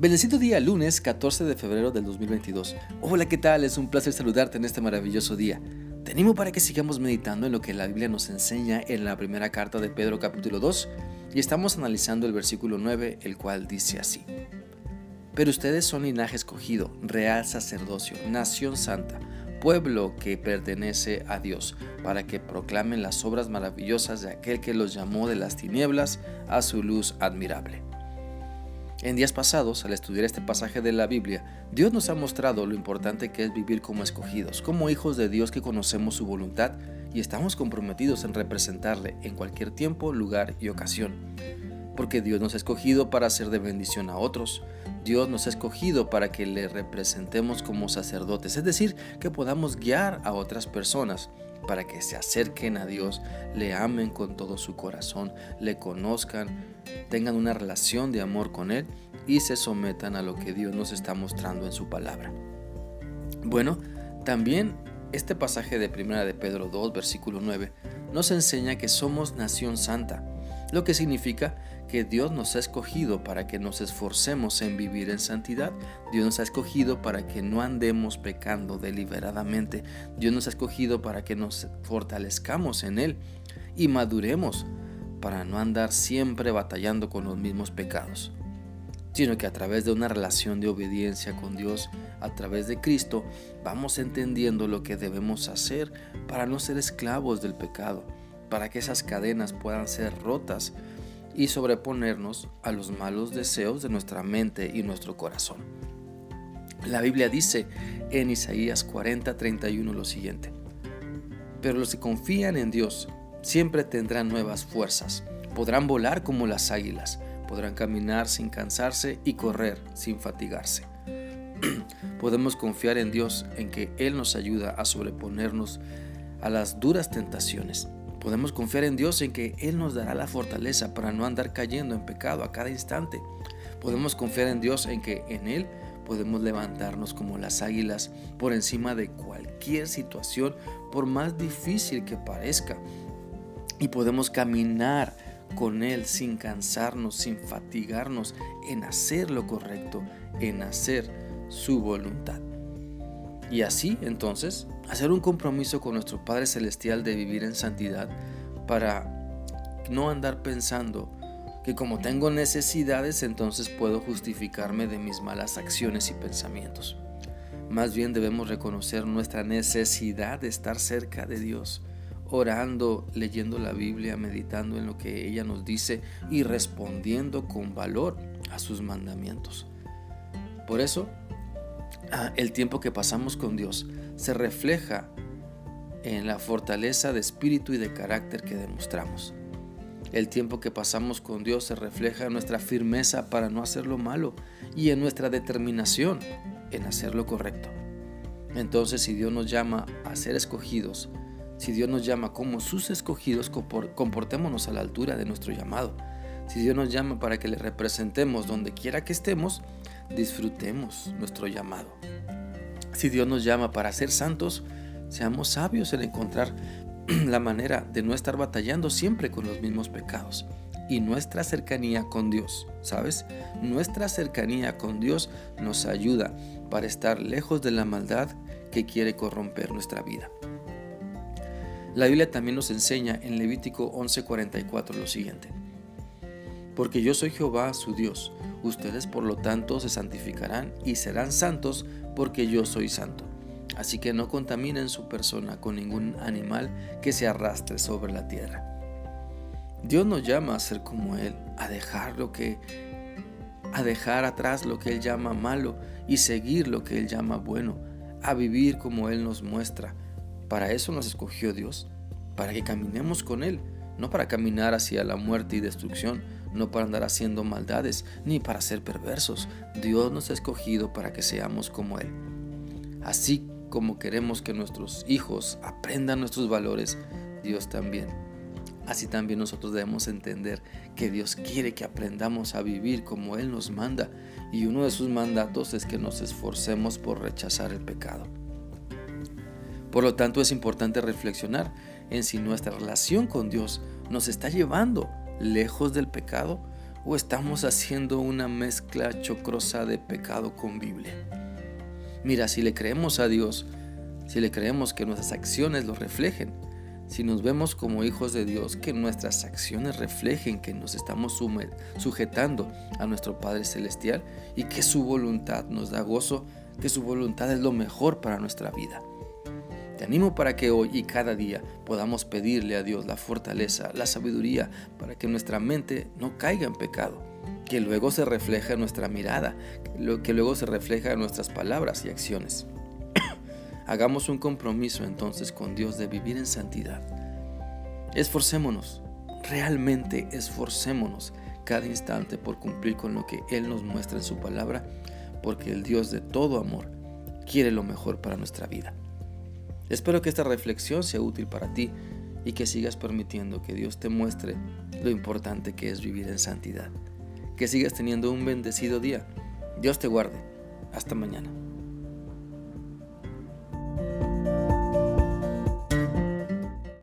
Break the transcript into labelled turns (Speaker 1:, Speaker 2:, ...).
Speaker 1: Bendecido día, lunes 14 de febrero del 2022. Hola, ¿qué tal? Es un placer saludarte en este maravilloso día. Te para que sigamos meditando en lo que la Biblia nos enseña en la primera carta de Pedro capítulo 2 y estamos analizando el versículo 9, el cual dice así. Pero ustedes son linaje escogido, real sacerdocio, nación santa, pueblo que pertenece a Dios, para que proclamen las obras maravillosas de aquel que los llamó de las tinieblas a su luz admirable. En días pasados, al estudiar este pasaje de la Biblia, Dios nos ha mostrado lo importante que es vivir como escogidos, como hijos de Dios que conocemos su voluntad y estamos comprometidos en representarle en cualquier tiempo, lugar y ocasión. Porque Dios nos ha escogido para ser de bendición a otros. Dios nos ha escogido para que le representemos como sacerdotes, es decir, que podamos guiar a otras personas para que se acerquen a Dios, le amen con todo su corazón, le conozcan, tengan una relación de amor con Él y se sometan a lo que Dios nos está mostrando en su palabra. Bueno, también este pasaje de Primera de Pedro 2, versículo 9, nos enseña que somos nación santa, lo que significa que Dios nos ha escogido para que nos esforcemos en vivir en santidad. Dios nos ha escogido para que no andemos pecando deliberadamente. Dios nos ha escogido para que nos fortalezcamos en Él y maduremos para no andar siempre batallando con los mismos pecados, sino que a través de una relación de obediencia con Dios, a través de Cristo, vamos entendiendo lo que debemos hacer para no ser esclavos del pecado, para que esas cadenas puedan ser rotas y sobreponernos a los malos deseos de nuestra mente y nuestro corazón. La Biblia dice en Isaías 40:31 lo siguiente, pero los que confían en Dios siempre tendrán nuevas fuerzas, podrán volar como las águilas, podrán caminar sin cansarse y correr sin fatigarse. Podemos confiar en Dios en que Él nos ayuda a sobreponernos a las duras tentaciones Podemos confiar en Dios en que Él nos dará la fortaleza para no andar cayendo en pecado a cada instante. Podemos confiar en Dios en que en Él podemos levantarnos como las águilas por encima de cualquier situación, por más difícil que parezca. Y podemos caminar con Él sin cansarnos, sin fatigarnos en hacer lo correcto, en hacer su voluntad. Y así entonces hacer un compromiso con nuestro Padre Celestial de vivir en santidad para no andar pensando que como tengo necesidades entonces puedo justificarme de mis malas acciones y pensamientos. Más bien debemos reconocer nuestra necesidad de estar cerca de Dios, orando, leyendo la Biblia, meditando en lo que ella nos dice y respondiendo con valor a sus mandamientos. Por eso Ah, el tiempo que pasamos con Dios se refleja en la fortaleza de espíritu y de carácter que demostramos. El tiempo que pasamos con Dios se refleja en nuestra firmeza para no hacer lo malo y en nuestra determinación en hacer lo correcto. Entonces, si Dios nos llama a ser escogidos, si Dios nos llama como sus escogidos, comportémonos a la altura de nuestro llamado. Si Dios nos llama para que le representemos donde quiera que estemos, disfrutemos nuestro llamado. Si Dios nos llama para ser santos, seamos sabios en encontrar la manera de no estar batallando siempre con los mismos pecados. Y nuestra cercanía con Dios, ¿sabes? Nuestra cercanía con Dios nos ayuda para estar lejos de la maldad que quiere corromper nuestra vida. La Biblia también nos enseña en Levítico 11:44 lo siguiente. Porque yo soy Jehová su Dios, Ustedes por lo tanto se santificarán y serán santos porque yo soy santo. Así que no contaminen su persona con ningún animal que se arrastre sobre la tierra. Dios nos llama a ser como Él, a dejar lo que a dejar atrás lo que Él llama malo y seguir lo que Él llama bueno, a vivir como Él nos muestra. Para eso nos escogió Dios, para que caminemos con Él, no para caminar hacia la muerte y destrucción, no para andar haciendo maldades, ni para ser perversos. Dios nos ha escogido para que seamos como Él. Así como queremos que nuestros hijos aprendan nuestros valores, Dios también. Así también nosotros debemos entender que Dios quiere que aprendamos a vivir como Él nos manda y uno de sus mandatos es que nos esforcemos por rechazar el pecado. Por lo tanto es importante reflexionar en si nuestra relación con Dios nos está llevando lejos del pecado ¿O estamos haciendo una mezcla chocrosa de pecado con Biblia? Mira, si le creemos a Dios, si le creemos que nuestras acciones lo reflejen, si nos vemos como hijos de Dios, que nuestras acciones reflejen que nos estamos sujetando a nuestro Padre Celestial y que su voluntad nos da gozo, que su voluntad es lo mejor para nuestra vida. Te animo para que hoy y cada día podamos pedirle a Dios la fortaleza, la sabiduría, para que nuestra mente no caiga en pecado, que luego se refleje en nuestra mirada, que luego se refleja en nuestras palabras y acciones. Hagamos un compromiso entonces con Dios de vivir en santidad. Esforcémonos, realmente esforcémonos cada instante por cumplir con lo que Él nos muestra en su palabra, porque el Dios de todo amor quiere lo mejor para nuestra vida. Espero que esta reflexión sea útil para ti y que sigas permitiendo que Dios te muestre lo importante que es vivir en santidad. Que sigas teniendo un bendecido día. Dios te guarde. Hasta mañana.